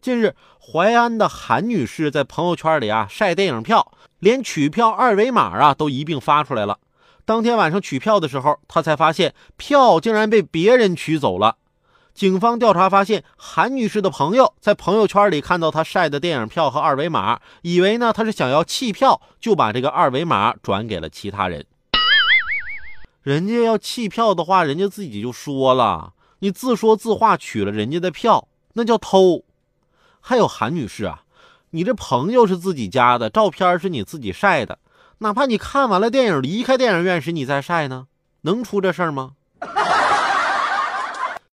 近日，淮安的韩女士在朋友圈里啊晒电影票，连取票二维码啊都一并发出来了。当天晚上取票的时候，她才发现票竟然被别人取走了。警方调查发现，韩女士的朋友在朋友圈里看到她晒的电影票和二维码，以为呢她是想要弃票，就把这个二维码转给了其他人。人家要弃票的话，人家自己就说了，你自说自话取了人家的票，那叫偷。还有韩女士啊，你这朋友是自己家的，照片是你自己晒的，哪怕你看完了电影离开电影院时你再晒呢，能出这事吗？